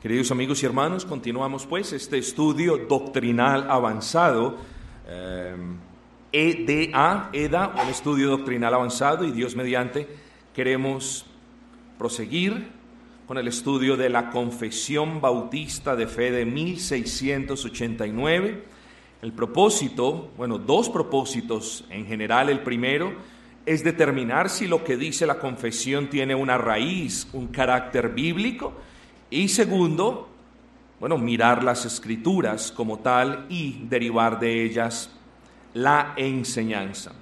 Queridos amigos y hermanos, continuamos pues este estudio doctrinal avanzado, EDA, EDA, un estudio doctrinal avanzado y Dios mediante queremos proseguir con el estudio de la Confesión Bautista de Fe de 1689. El propósito, bueno, dos propósitos en general. El primero es determinar si lo que dice la confesión tiene una raíz, un carácter bíblico y segundo, bueno, mirar las escrituras como tal y derivar de ellas la enseñanza.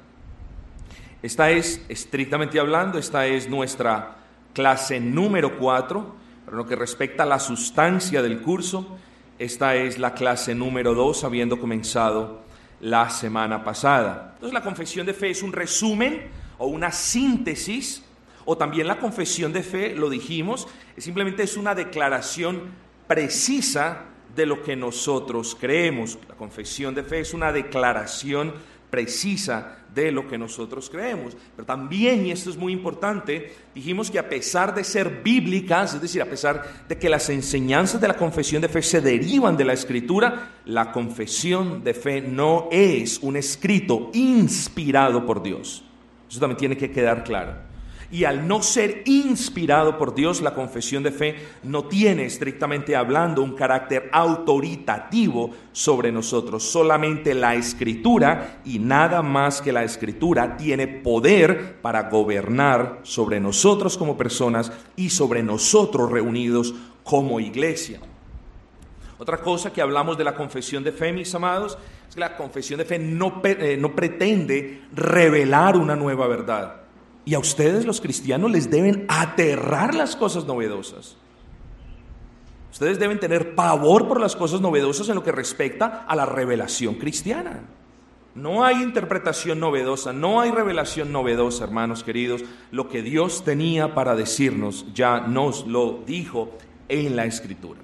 Esta es, estrictamente hablando, esta es nuestra clase número 4, pero lo que respecta a la sustancia del curso, esta es la clase número 2, habiendo comenzado la semana pasada. Entonces la confesión de fe es un resumen o una síntesis o también la confesión de fe, lo dijimos, simplemente es una declaración precisa de lo que nosotros creemos. La confesión de fe es una declaración precisa de lo que nosotros creemos. Pero también, y esto es muy importante, dijimos que a pesar de ser bíblicas, es decir, a pesar de que las enseñanzas de la confesión de fe se derivan de la escritura, la confesión de fe no es un escrito inspirado por Dios. Eso también tiene que quedar claro. Y al no ser inspirado por Dios, la confesión de fe no tiene, estrictamente hablando, un carácter autoritativo sobre nosotros. Solamente la escritura y nada más que la escritura tiene poder para gobernar sobre nosotros como personas y sobre nosotros reunidos como iglesia. Otra cosa que hablamos de la confesión de fe, mis amados, es que la confesión de fe no, eh, no pretende revelar una nueva verdad y a ustedes los cristianos les deben aterrar las cosas novedosas. Ustedes deben tener pavor por las cosas novedosas en lo que respecta a la revelación cristiana. No hay interpretación novedosa, no hay revelación novedosa, hermanos queridos. Lo que Dios tenía para decirnos ya nos lo dijo en la Escritura.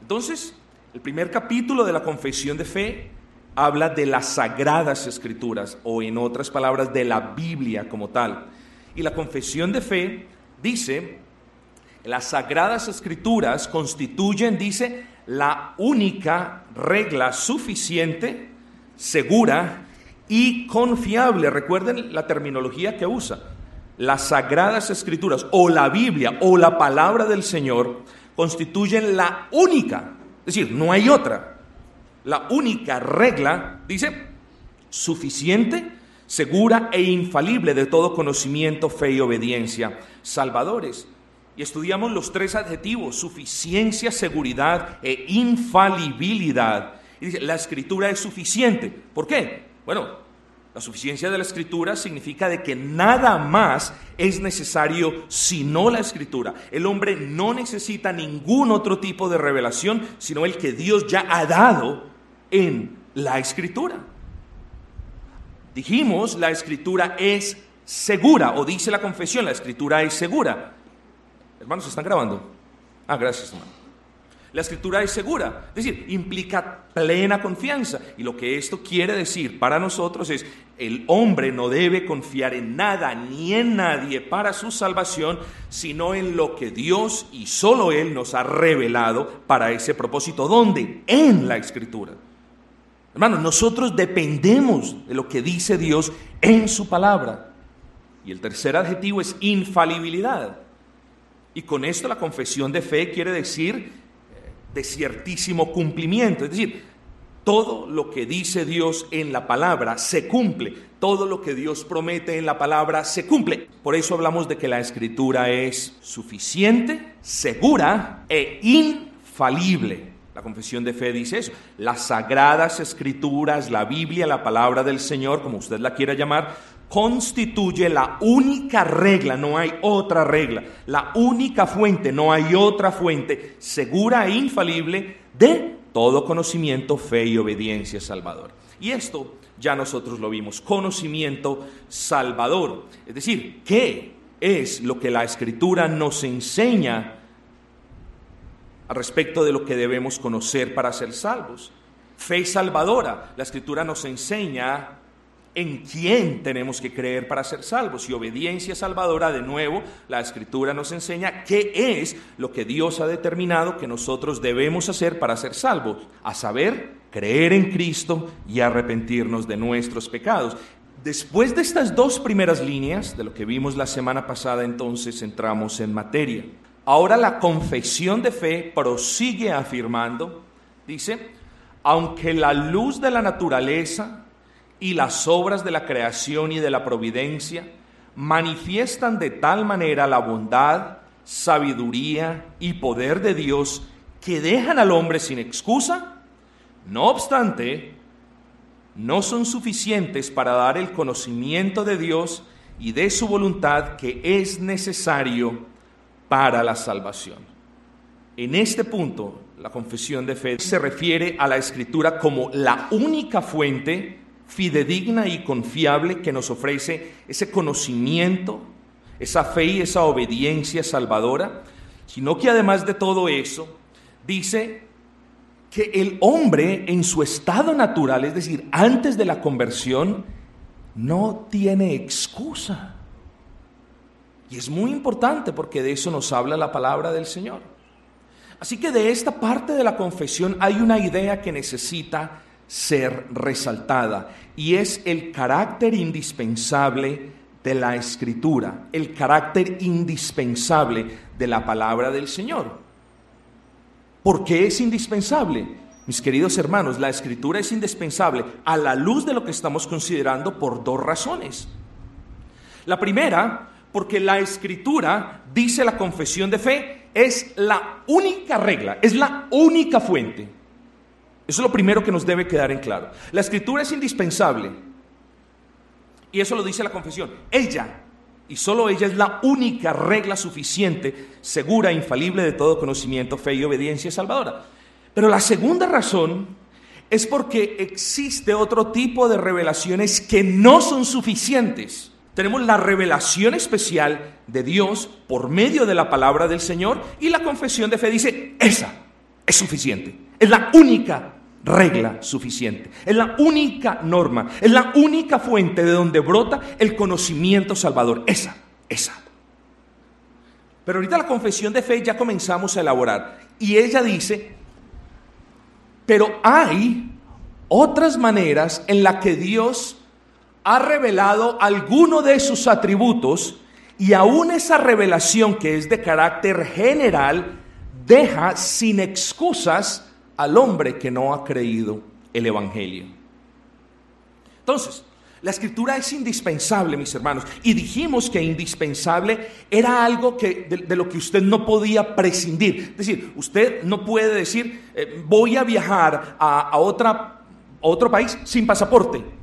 Entonces, el primer capítulo de la confesión de fe habla de las sagradas escrituras o en otras palabras de la Biblia como tal. Y la confesión de fe dice, las sagradas escrituras constituyen, dice, la única regla suficiente, segura y confiable. Recuerden la terminología que usa. Las sagradas escrituras o la Biblia o la palabra del Señor constituyen la única, es decir, no hay otra la única regla, dice, suficiente, segura e infalible de todo conocimiento, fe y obediencia, salvadores. Y estudiamos los tres adjetivos, suficiencia, seguridad e infalibilidad. Y dice, la escritura es suficiente. ¿Por qué? Bueno, la suficiencia de la escritura significa de que nada más es necesario sino la escritura. El hombre no necesita ningún otro tipo de revelación, sino el que Dios ya ha dado en la escritura. Dijimos, la escritura es segura, o dice la confesión, la escritura es segura. Hermanos, ¿están grabando? Ah, gracias, hermano. La escritura es segura, es decir, implica plena confianza. Y lo que esto quiere decir para nosotros es, el hombre no debe confiar en nada ni en nadie para su salvación, sino en lo que Dios y solo Él nos ha revelado para ese propósito. ¿Dónde? En la escritura. Hermanos, nosotros dependemos de lo que dice Dios en su palabra. Y el tercer adjetivo es infalibilidad. Y con esto la confesión de fe quiere decir de ciertísimo cumplimiento. Es decir, todo lo que dice Dios en la palabra se cumple. Todo lo que Dios promete en la palabra se cumple. Por eso hablamos de que la escritura es suficiente, segura e infalible. La confesión de fe dice eso. Las sagradas escrituras, la Biblia, la palabra del Señor, como usted la quiera llamar, constituye la única regla, no hay otra regla, la única fuente, no hay otra fuente segura e infalible de todo conocimiento, fe y obediencia salvador. Y esto ya nosotros lo vimos, conocimiento salvador. Es decir, ¿qué es lo que la escritura nos enseña al respecto de lo que debemos conocer para ser salvos? Fe salvadora. La escritura nos enseña en quién tenemos que creer para ser salvos. Y obediencia salvadora, de nuevo, la escritura nos enseña qué es lo que Dios ha determinado que nosotros debemos hacer para ser salvos, a saber, creer en Cristo y arrepentirnos de nuestros pecados. Después de estas dos primeras líneas, de lo que vimos la semana pasada, entonces entramos en materia. Ahora la confesión de fe prosigue afirmando, dice, aunque la luz de la naturaleza y las obras de la creación y de la providencia manifiestan de tal manera la bondad, sabiduría y poder de Dios que dejan al hombre sin excusa, no obstante, no son suficientes para dar el conocimiento de Dios y de su voluntad que es necesario para la salvación. En este punto, la confesión de fe se refiere a la escritura como la única fuente fidedigna y confiable que nos ofrece ese conocimiento, esa fe y esa obediencia salvadora, sino que además de todo eso, dice que el hombre en su estado natural, es decir, antes de la conversión, no tiene excusa. Y es muy importante porque de eso nos habla la palabra del Señor. Así que de esta parte de la confesión hay una idea que necesita ser resaltada y es el carácter indispensable de la escritura, el carácter indispensable de la palabra del Señor. ¿Por qué es indispensable? Mis queridos hermanos, la escritura es indispensable a la luz de lo que estamos considerando por dos razones. La primera, porque la escritura, dice la confesión de fe, es la única regla, es la única fuente eso es lo primero que nos debe quedar en claro. La escritura es indispensable. Y eso lo dice la confesión. Ella, y solo ella es la única regla suficiente, segura, infalible de todo conocimiento, fe y obediencia salvadora. Pero la segunda razón es porque existe otro tipo de revelaciones que no son suficientes. Tenemos la revelación especial de Dios por medio de la palabra del Señor y la confesión de fe dice, esa es suficiente. Es la única regla suficiente. Es la única norma, es la única fuente de donde brota el conocimiento salvador. Esa, esa. Pero ahorita la confesión de fe ya comenzamos a elaborar. Y ella dice, pero hay otras maneras en las que Dios ha revelado alguno de sus atributos y aún esa revelación que es de carácter general deja sin excusas al hombre que no ha creído el Evangelio. Entonces, la escritura es indispensable, mis hermanos, y dijimos que indispensable era algo que, de, lo que usted no podía prescindir. Es decir, usted no puede decir, eh, voy a viajar a, a otro país sin pasaporte.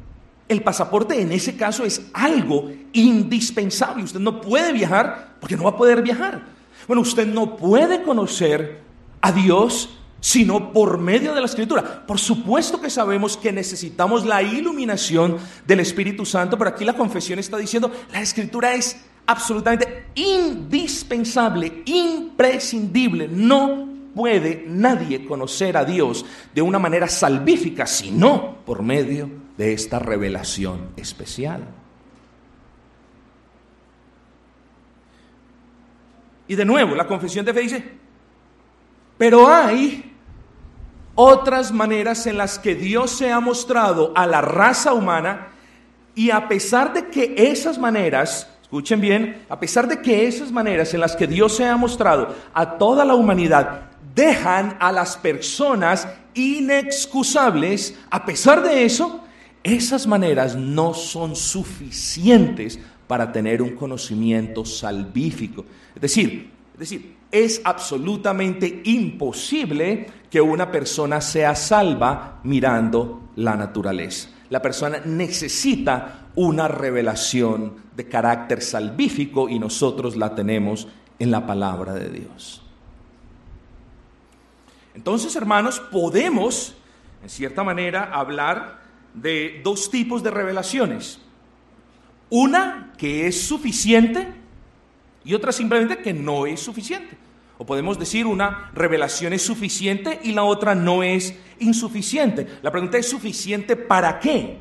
El pasaporte en ese caso es algo indispensable. Usted no puede viajar porque no va a poder viajar. Bueno, usted no puede conocer a Dios sino por medio de la escritura. Por supuesto que sabemos que necesitamos la iluminación del Espíritu Santo, pero aquí la confesión está diciendo, la escritura es absolutamente indispensable, imprescindible. No puede nadie conocer a Dios de una manera salvífica, sino por medio de esta revelación especial. Y de nuevo, la confesión de fe dice, pero hay otras maneras en las que Dios se ha mostrado a la raza humana y a pesar de que esas maneras, escuchen bien, a pesar de que esas maneras en las que Dios se ha mostrado a toda la humanidad dejan a las personas inexcusables, a pesar de eso, esas maneras no son suficientes para tener un conocimiento salvífico. Es decir, es decir, es absolutamente imposible que una persona sea salva mirando la naturaleza. La persona necesita una revelación de carácter salvífico y nosotros la tenemos en la palabra de Dios. Entonces, hermanos, podemos, en cierta manera, hablar de dos tipos de revelaciones. Una que es suficiente y otra simplemente que no es suficiente. O podemos decir una revelación es suficiente y la otra no es insuficiente. La pregunta es suficiente para qué.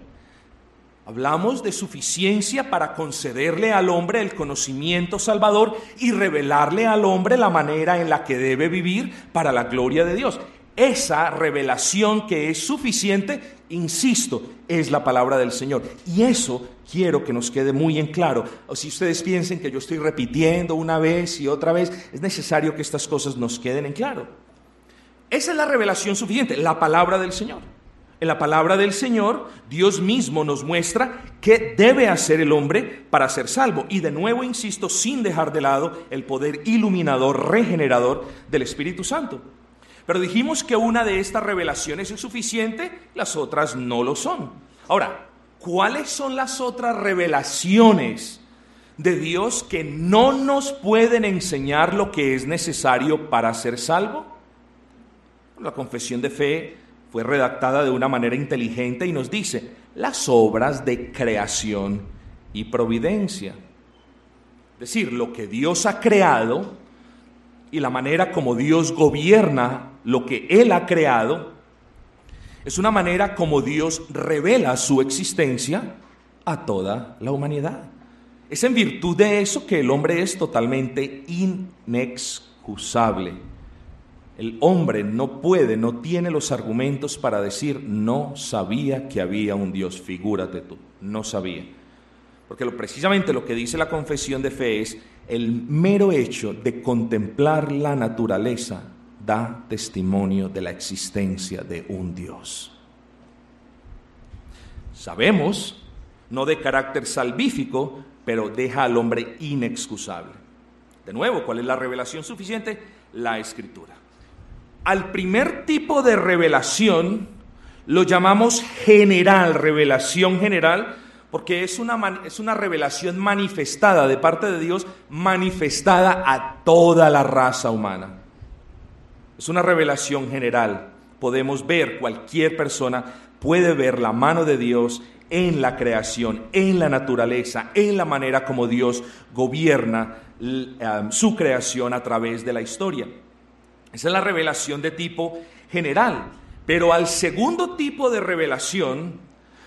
Hablamos de suficiencia para concederle al hombre el conocimiento salvador y revelarle al hombre la manera en la que debe vivir para la gloria de Dios. Esa revelación que es suficiente, insisto, es la palabra del Señor. Y eso quiero que nos quede muy en claro. O si ustedes piensen que yo estoy repitiendo una vez y otra vez, es necesario que estas cosas nos queden en claro. Esa es la revelación suficiente, la palabra del Señor. En la palabra del Señor, Dios mismo nos muestra qué debe hacer el hombre para ser salvo. Y de nuevo, insisto, sin dejar de lado el poder iluminador, regenerador del Espíritu Santo. Pero dijimos que una de estas revelaciones es suficiente, las otras no lo son. Ahora, ¿cuáles son las otras revelaciones de Dios que no nos pueden enseñar lo que es necesario para ser salvo? La confesión de fe fue redactada de una manera inteligente y nos dice las obras de creación y providencia. Es decir, lo que Dios ha creado y la manera como Dios gobierna lo que Él ha creado, es una manera como Dios revela su existencia a toda la humanidad. Es en virtud de eso que el hombre es totalmente inexcusable. El hombre no puede, no tiene los argumentos para decir, no sabía que había un Dios, figúrate tú, no sabía. Porque lo, precisamente lo que dice la confesión de fe es, el mero hecho de contemplar la naturaleza da testimonio de la existencia de un Dios. Sabemos, no de carácter salvífico, pero deja al hombre inexcusable. De nuevo, ¿cuál es la revelación suficiente? La escritura. Al primer tipo de revelación lo llamamos general, revelación general, porque es una, es una revelación manifestada de parte de Dios, manifestada a toda la raza humana. Es una revelación general. Podemos ver, cualquier persona puede ver la mano de Dios en la creación, en la naturaleza, en la manera como Dios gobierna su creación a través de la historia. Esa es la revelación de tipo general. Pero al segundo tipo de revelación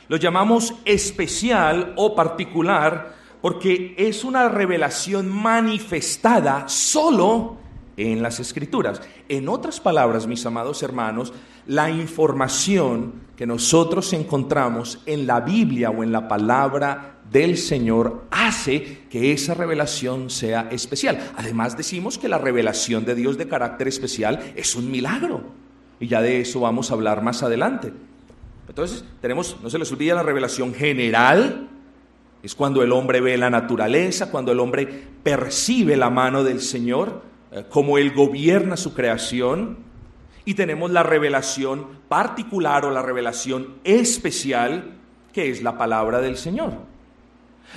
lo llamamos especial o particular porque es una revelación manifestada solo en las escrituras. En otras palabras, mis amados hermanos, la información que nosotros encontramos en la Biblia o en la palabra del Señor hace que esa revelación sea especial. Además decimos que la revelación de Dios de carácter especial es un milagro. Y ya de eso vamos a hablar más adelante. Entonces tenemos, no se les olvide la revelación general, es cuando el hombre ve la naturaleza, cuando el hombre percibe la mano del Señor, eh, como Él gobierna su creación. Y tenemos la revelación particular o la revelación especial, que es la palabra del Señor.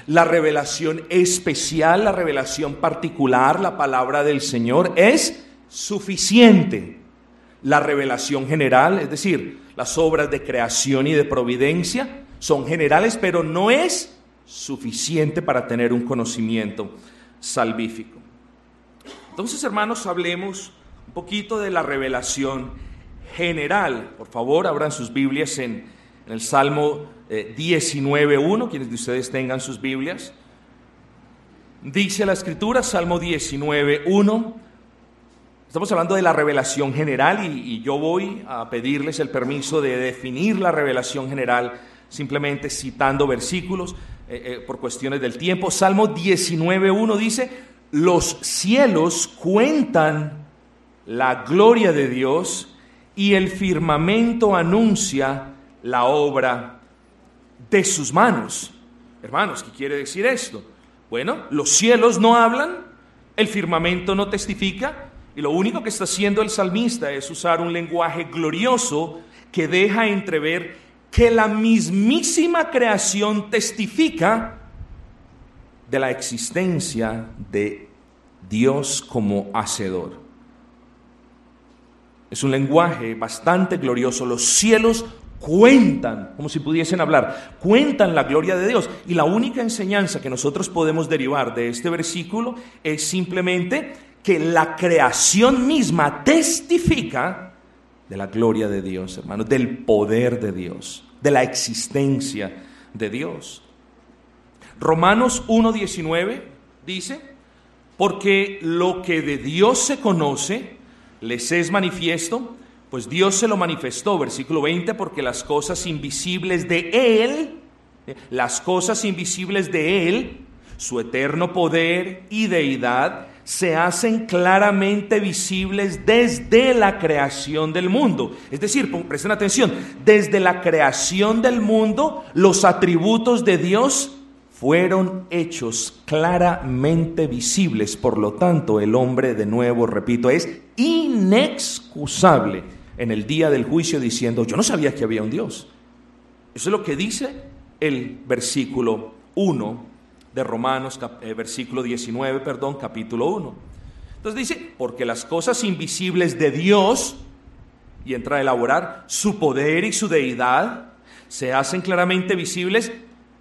La revelación especial, la revelación particular, la palabra del Señor es suficiente. La revelación general, es decir, las obras de creación y de providencia, son generales, pero no es suficiente para tener un conocimiento salvífico. Entonces, hermanos, hablemos un poquito de la revelación general. Por favor, abran sus Biblias en, en el Salmo 19.1, quienes de ustedes tengan sus Biblias. Dice la escritura, Salmo 19.1, estamos hablando de la revelación general y, yo voy a pedirles el permiso de definir la revelación general simplemente citando versículos eh, eh, por cuestiones del tiempo. Salmo 19.1 dice, los cielos cuentan la gloria de Dios y el firmamento anuncia la obra de sus manos. Hermanos, ¿qué quiere decir esto? Bueno, los cielos no hablan, el firmamento no testifica, y lo único que está haciendo el salmista es usar un lenguaje glorioso que deja entrever que la mismísima creación testifica de la existencia de Dios como hacedor. Es un lenguaje bastante glorioso. Los cielos cuentan, como si pudiesen hablar, cuentan la gloria de Dios. Y la única enseñanza que nosotros podemos derivar de este versículo es simplemente que la creación misma testifica de la gloria de Dios, hermanos, del poder de Dios, de la existencia de Dios. Romanos 1.19 dice, porque lo que de Dios se conoce les es manifiesto, pues Dios se lo manifestó, versículo 20, porque las cosas invisibles de Él, las cosas invisibles de Él, su eterno poder y deidad, se hacen claramente visibles desde la creación del mundo. Es decir, presten atención, desde la creación del mundo, los atributos de Dios fueron hechos claramente visibles. Por lo tanto, el hombre, de nuevo, repito, es inexcusable en el día del juicio diciendo, yo no sabía que había un Dios. Eso es lo que dice el versículo 1 de Romanos, eh, versículo 19, perdón, capítulo 1. Entonces dice, porque las cosas invisibles de Dios, y entra a elaborar, su poder y su deidad, se hacen claramente visibles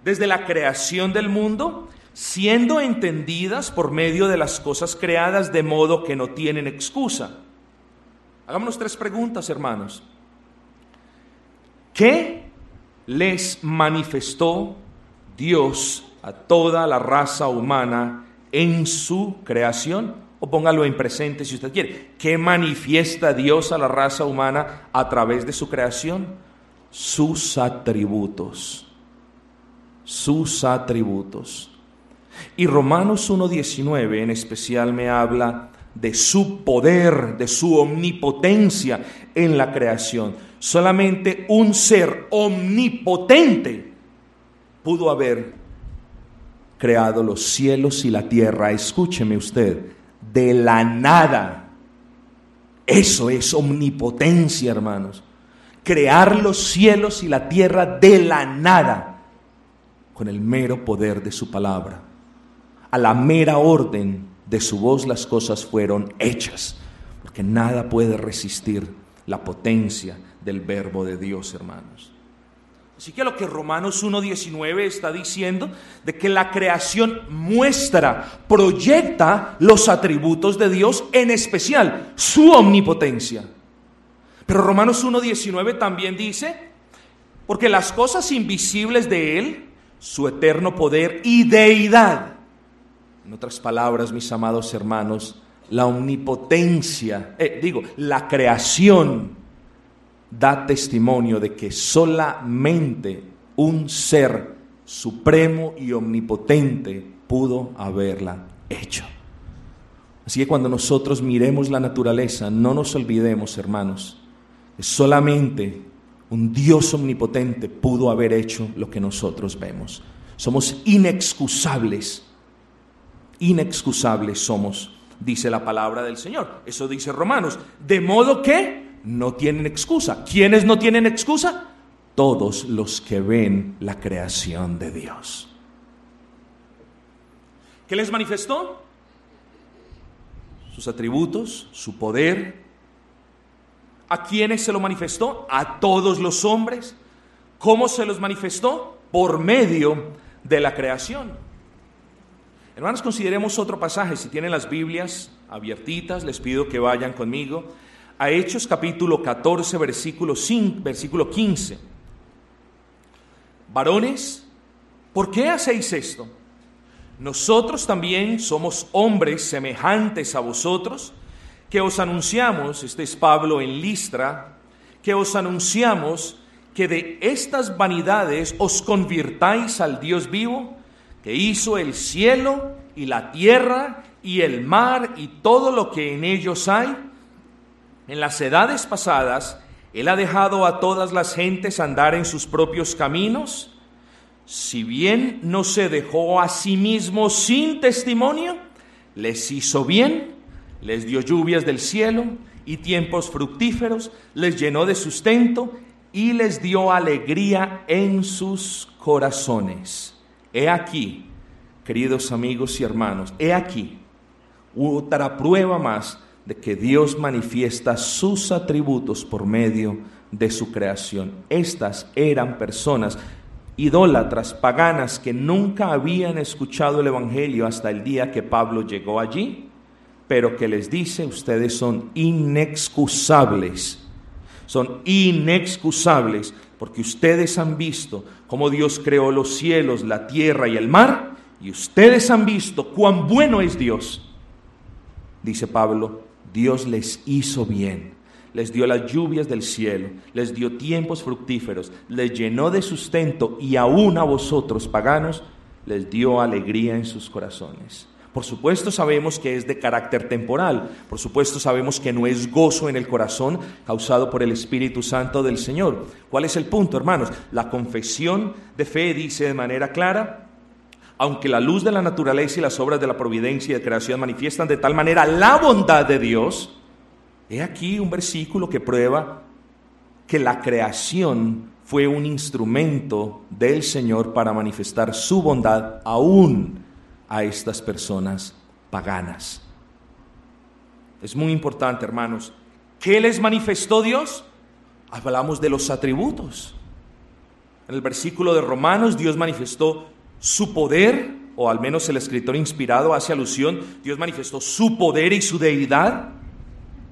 desde la creación del mundo, siendo entendidas por medio de las cosas creadas de modo que no tienen excusa. Hagámonos tres preguntas, hermanos. ¿Qué les manifestó Dios a toda la raza humana en su creación? O póngalo en presente si usted quiere. ¿Qué manifiesta Dios a la raza humana a través de su creación? Sus atributos sus atributos. Y Romanos 1.19 en especial me habla de su poder, de su omnipotencia en la creación. Solamente un ser omnipotente pudo haber creado los cielos y la tierra. Escúcheme usted, de la nada. Eso es omnipotencia, hermanos. Crear los cielos y la tierra de la nada con el mero poder de su palabra. A la mera orden de su voz las cosas fueron hechas, porque nada puede resistir la potencia del verbo de Dios, hermanos. Así que lo que Romanos 1.19 está diciendo, de que la creación muestra, proyecta los atributos de Dios, en especial su omnipotencia. Pero Romanos 1.19 también dice, porque las cosas invisibles de Él, su eterno poder y deidad. En otras palabras, mis amados hermanos, la omnipotencia, eh, digo, la creación da testimonio de que solamente un ser supremo y omnipotente pudo haberla hecho. Así que cuando nosotros miremos la naturaleza, no nos olvidemos, hermanos, solamente un Dios omnipotente pudo haber hecho lo que nosotros vemos. Somos inexcusables, inexcusables somos, dice la palabra del Señor. Eso dice Romanos. De modo que no tienen excusa. ¿Quiénes no tienen excusa? Todos los que ven la creación de Dios. ¿Qué les manifestó? Sus atributos, su poder, ¿A quiénes se lo manifestó? A todos los hombres. ¿Cómo se los manifestó? Por medio de la creación. Hermanos, consideremos otro pasaje. Si tienen las Biblias abiertitas, les pido que vayan conmigo a Hechos capítulo 14, versículo, 5, versículo 15. Varones, ¿por qué hacéis esto? Nosotros también somos hombres semejantes a vosotros que os anunciamos, este es Pablo en Listra, que os anunciamos que de estas vanidades os convirtáis al Dios vivo, que hizo el cielo y la tierra y el mar y todo lo que en ellos hay. En las edades pasadas, Él ha dejado a todas las gentes andar en sus propios caminos, si bien no se dejó a sí mismo sin testimonio, les hizo bien les dio lluvias del cielo y tiempos fructíferos, les llenó de sustento y les dio alegría en sus corazones. He aquí, queridos amigos y hermanos, he aquí otra prueba más de que Dios manifiesta sus atributos por medio de su creación. Estas eran personas idólatras, paganas, que nunca habían escuchado el Evangelio hasta el día que Pablo llegó allí pero que les dice, ustedes son inexcusables, son inexcusables porque ustedes han visto cómo Dios creó los cielos, la tierra y el mar, y ustedes han visto cuán bueno es Dios. Dice Pablo, Dios les hizo bien, les dio las lluvias del cielo, les dio tiempos fructíferos, les llenó de sustento y aún a vosotros, paganos, les dio alegría en sus corazones. Por supuesto sabemos que es de carácter temporal, por supuesto sabemos que no es gozo en el corazón causado por el Espíritu Santo del Señor. ¿Cuál es el punto, hermanos? La confesión de fe dice de manera clara, aunque la luz de la naturaleza y las obras de la providencia y de creación manifiestan de tal manera la bondad de Dios, he aquí un versículo que prueba que la creación fue un instrumento del Señor para manifestar su bondad aún a estas personas paganas. Es muy importante, hermanos. ¿Qué les manifestó Dios? Hablamos de los atributos. En el versículo de Romanos, Dios manifestó su poder, o al menos el escritor inspirado hace alusión, Dios manifestó su poder y su deidad.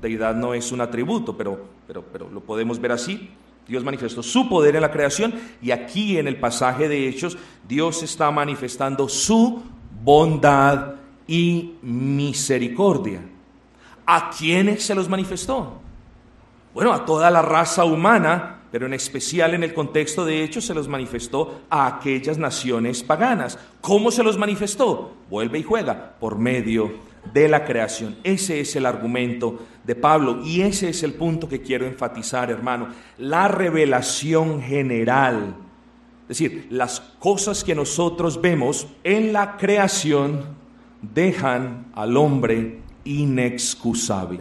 Deidad no es un atributo, pero, pero, pero lo podemos ver así. Dios manifestó su poder en la creación y aquí en el pasaje de Hechos Dios está manifestando su bondad y misericordia. ¿A quiénes se los manifestó? Bueno, a toda la raza humana, pero en especial en el contexto de hechos se los manifestó a aquellas naciones paganas. ¿Cómo se los manifestó? Vuelve y juega por medio de la creación. Ese es el argumento de Pablo y ese es el punto que quiero enfatizar, hermano. La revelación general es decir, las cosas que nosotros vemos en la creación dejan al hombre inexcusable.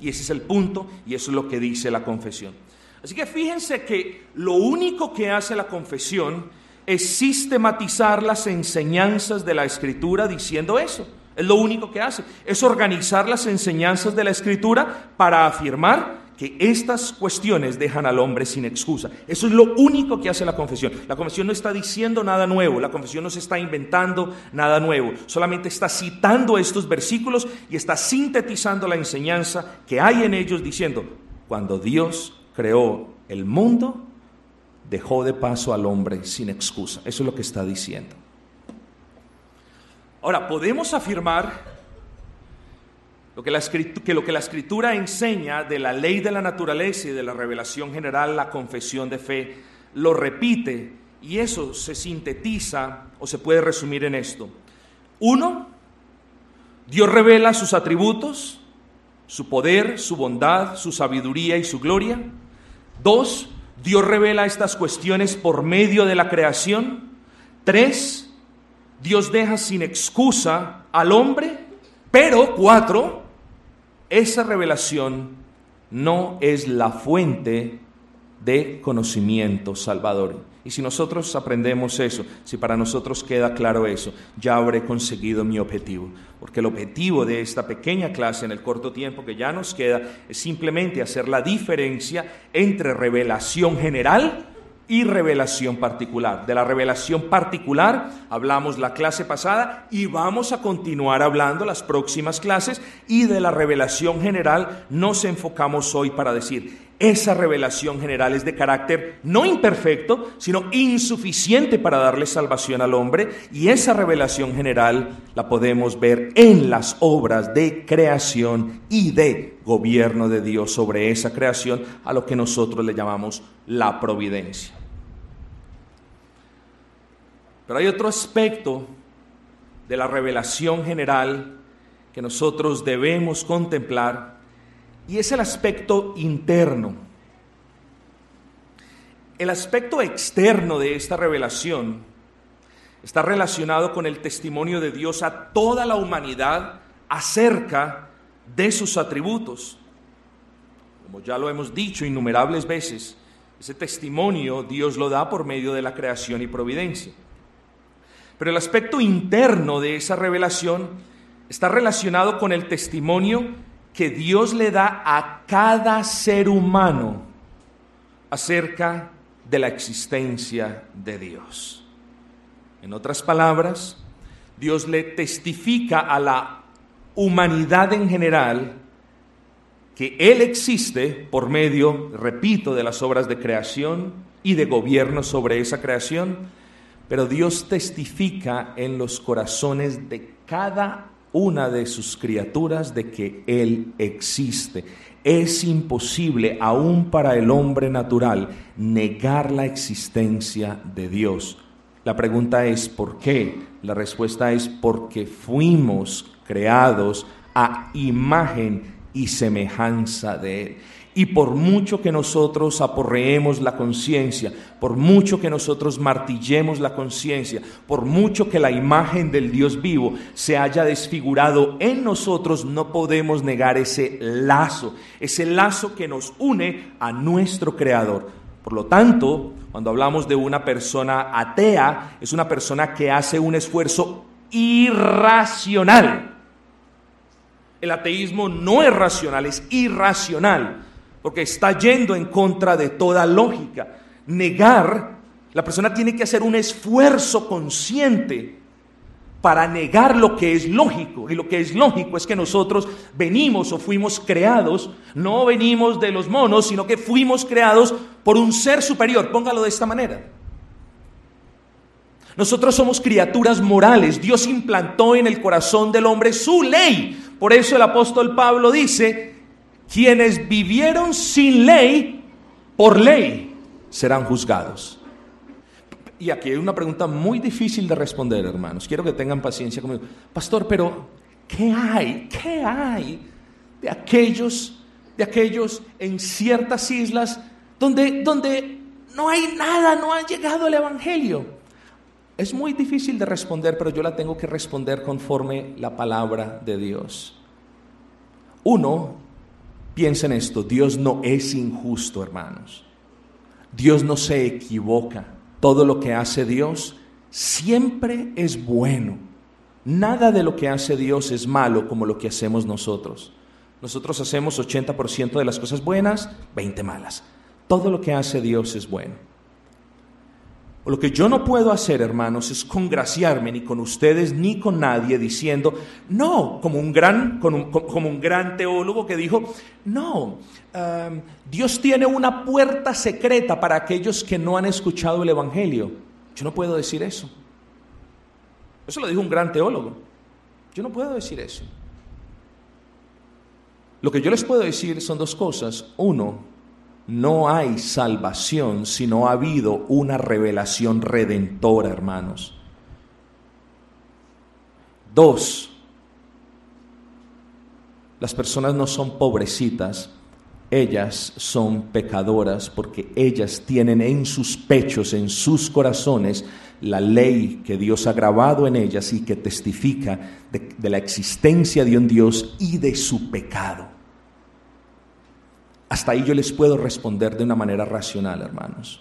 Y ese es el punto y eso es lo que dice la confesión. Así que fíjense que lo único que hace la confesión es sistematizar las enseñanzas de la escritura diciendo eso. Es lo único que hace. Es organizar las enseñanzas de la escritura para afirmar que estas cuestiones dejan al hombre sin excusa. Eso es lo único que hace la confesión. La confesión no está diciendo nada nuevo, la confesión no se está inventando nada nuevo, solamente está citando estos versículos y está sintetizando la enseñanza que hay en ellos diciendo, cuando Dios creó el mundo, dejó de paso al hombre sin excusa. Eso es lo que está diciendo. Ahora, podemos afirmar lo que, la lo que la escritura enseña de la ley de la naturaleza y de la revelación general, la confesión de fe, lo repite y eso se sintetiza o se puede resumir en esto. Uno, Dios revela sus atributos, su poder, su bondad, su sabiduría y su gloria. Dos, Dios revela estas cuestiones por medio de la creación. Tres, Dios deja sin excusa al hombre. Pero cuatro, esa revelación no es la fuente de conocimiento salvador. Y si nosotros aprendemos eso, si para nosotros queda claro eso, ya habré conseguido mi objetivo. Porque el objetivo de esta pequeña clase en el corto tiempo que ya nos queda es simplemente hacer la diferencia entre revelación general y revelación particular. De la revelación particular hablamos la clase pasada y vamos a continuar hablando las próximas clases y de la revelación general nos enfocamos hoy para decir, esa revelación general es de carácter no imperfecto, sino insuficiente para darle salvación al hombre y esa revelación general la podemos ver en las obras de creación y de gobierno de Dios sobre esa creación a lo que nosotros le llamamos la providencia. Pero hay otro aspecto de la revelación general que nosotros debemos contemplar y es el aspecto interno. El aspecto externo de esta revelación está relacionado con el testimonio de Dios a toda la humanidad acerca de sus atributos. Como ya lo hemos dicho innumerables veces, ese testimonio Dios lo da por medio de la creación y providencia. Pero el aspecto interno de esa revelación está relacionado con el testimonio que Dios le da a cada ser humano acerca de la existencia de Dios. En otras palabras, Dios le testifica a la humanidad en general que Él existe por medio, repito, de las obras de creación y de gobierno sobre esa creación, pero Dios testifica en los corazones de cada una de sus criaturas de que Él existe. Es imposible, aún para el hombre natural, negar la existencia de Dios. La pregunta es ¿por qué? La respuesta es porque fuimos creados a imagen y semejanza de Él. Y por mucho que nosotros aporreemos la conciencia, por mucho que nosotros martillemos la conciencia, por mucho que la imagen del Dios vivo se haya desfigurado en nosotros, no podemos negar ese lazo, ese lazo que nos une a nuestro Creador. Por lo tanto, cuando hablamos de una persona atea, es una persona que hace un esfuerzo irracional el ateísmo no es racional, es irracional, porque está yendo en contra de toda lógica. Negar, la persona tiene que hacer un esfuerzo consciente para negar lo que es lógico. Y lo que es lógico es que nosotros venimos o fuimos creados, no venimos de los monos, sino que fuimos creados por un ser superior. Póngalo de esta manera. Nosotros somos criaturas morales. Dios implantó en el corazón del hombre su ley. Por eso el apóstol Pablo dice, quienes vivieron sin ley, por ley, serán juzgados. Y aquí hay una pregunta muy difícil de responder, hermanos. Quiero que tengan paciencia conmigo. Pastor, pero ¿qué hay? ¿Qué hay de aquellos, de aquellos en ciertas islas donde, donde no hay nada, no ha llegado el Evangelio? Es muy difícil de responder, pero yo la tengo que responder conforme la palabra de Dios. Uno, piensa en esto, Dios no es injusto, hermanos. Dios no se equivoca. Todo lo que hace Dios siempre es bueno. Nada de lo que hace Dios es malo como lo que hacemos nosotros. Nosotros hacemos 80% de las cosas buenas, 20 malas. Todo lo que hace Dios es bueno. Lo que yo no puedo hacer, hermanos, es congraciarme ni con ustedes ni con nadie diciendo, no, como un gran, como un, gran teólogo que dijo, no, Dios tiene una puerta secreta para aquellos que no han escuchado el Evangelio. Yo no puedo decir eso. Eso lo dijo un gran teólogo. Yo no puedo decir eso. Lo que yo les puedo decir son dos cosas. Uno, no hay salvación si no ha habido una revelación redentora, hermanos. Dos, las personas no son pobrecitas, ellas son pecadoras porque ellas tienen en sus pechos, en sus corazones, la ley que Dios ha grabado en ellas y que testifica de, de la existencia de un Dios y de su pecado. Hasta ahí yo les puedo responder de una manera racional, hermanos.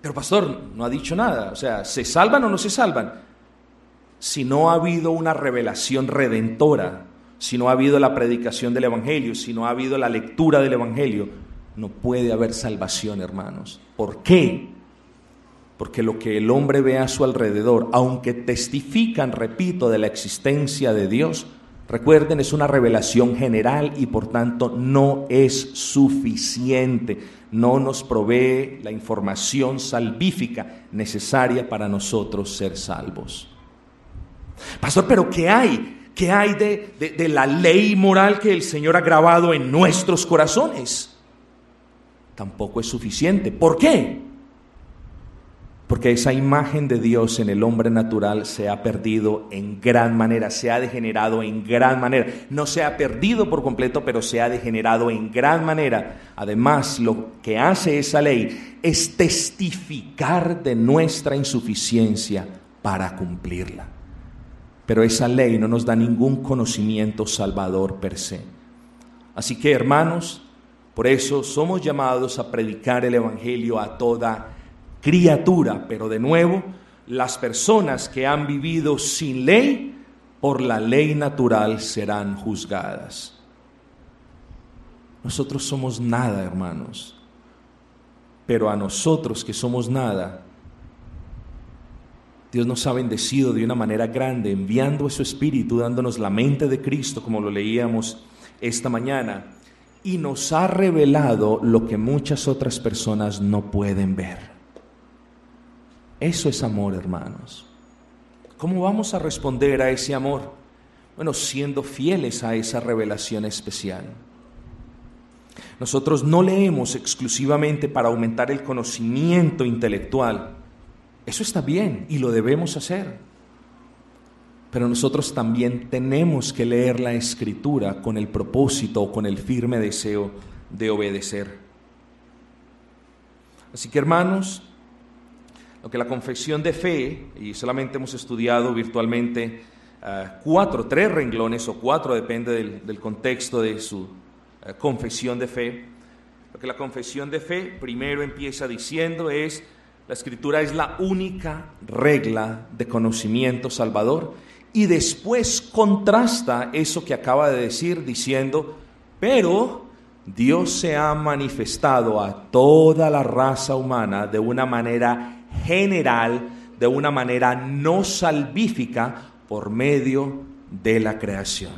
Pero pastor, no ha dicho nada. O sea, ¿se salvan o no se salvan? Si no ha habido una revelación redentora, si no ha habido la predicación del Evangelio, si no ha habido la lectura del Evangelio, no puede haber salvación, hermanos. ¿Por qué? Porque lo que el hombre ve a su alrededor, aunque testifican, repito, de la existencia de Dios, Recuerden, es una revelación general y por tanto no es suficiente. No nos provee la información salvífica necesaria para nosotros ser salvos. Pastor, pero ¿qué hay? ¿Qué hay de, de la ley moral que el Señor ha grabado en nuestros corazones? Tampoco es suficiente. ¿Por qué? Porque esa imagen de Dios en el hombre natural se ha perdido en gran manera, se ha degenerado en gran manera. No se ha perdido por completo, pero se ha degenerado en gran manera. Además, lo que hace esa ley es testificar de nuestra insuficiencia para cumplirla. Pero esa ley no nos da ningún conocimiento salvador per se. Así que, hermanos, por eso somos llamados a predicar el Evangelio a toda criatura, pero de nuevo, las personas que han vivido sin ley, por la ley natural serán juzgadas. Nosotros somos nada, hermanos, pero a nosotros que somos nada, Dios nos ha bendecido de una manera grande, enviando su Espíritu, dándonos la mente de Cristo, como lo leíamos esta mañana, y nos ha revelado lo que muchas otras personas no pueden ver. Eso es amor, hermanos. ¿Cómo vamos a responder a ese amor? Bueno, siendo fieles a esa revelación especial. Nosotros no leemos exclusivamente para aumentar el conocimiento intelectual. Eso está bien y lo debemos hacer. Pero nosotros también tenemos que leer la escritura con el propósito o con el firme deseo de obedecer. Así que hermanos, lo que la confesión de fe, y solamente hemos estudiado virtualmente uh, cuatro, tres renglones o cuatro, depende del, del contexto de su uh, confesión de fe, lo que la confesión de fe primero empieza diciendo es, la escritura es la única regla de conocimiento salvador, y después contrasta eso que acaba de decir diciendo, pero Dios se ha manifestado a toda la raza humana de una manera general, de una manera no salvífica, por medio de la creación.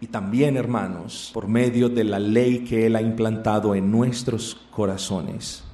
Y también, hermanos, por medio de la ley que Él ha implantado en nuestros corazones.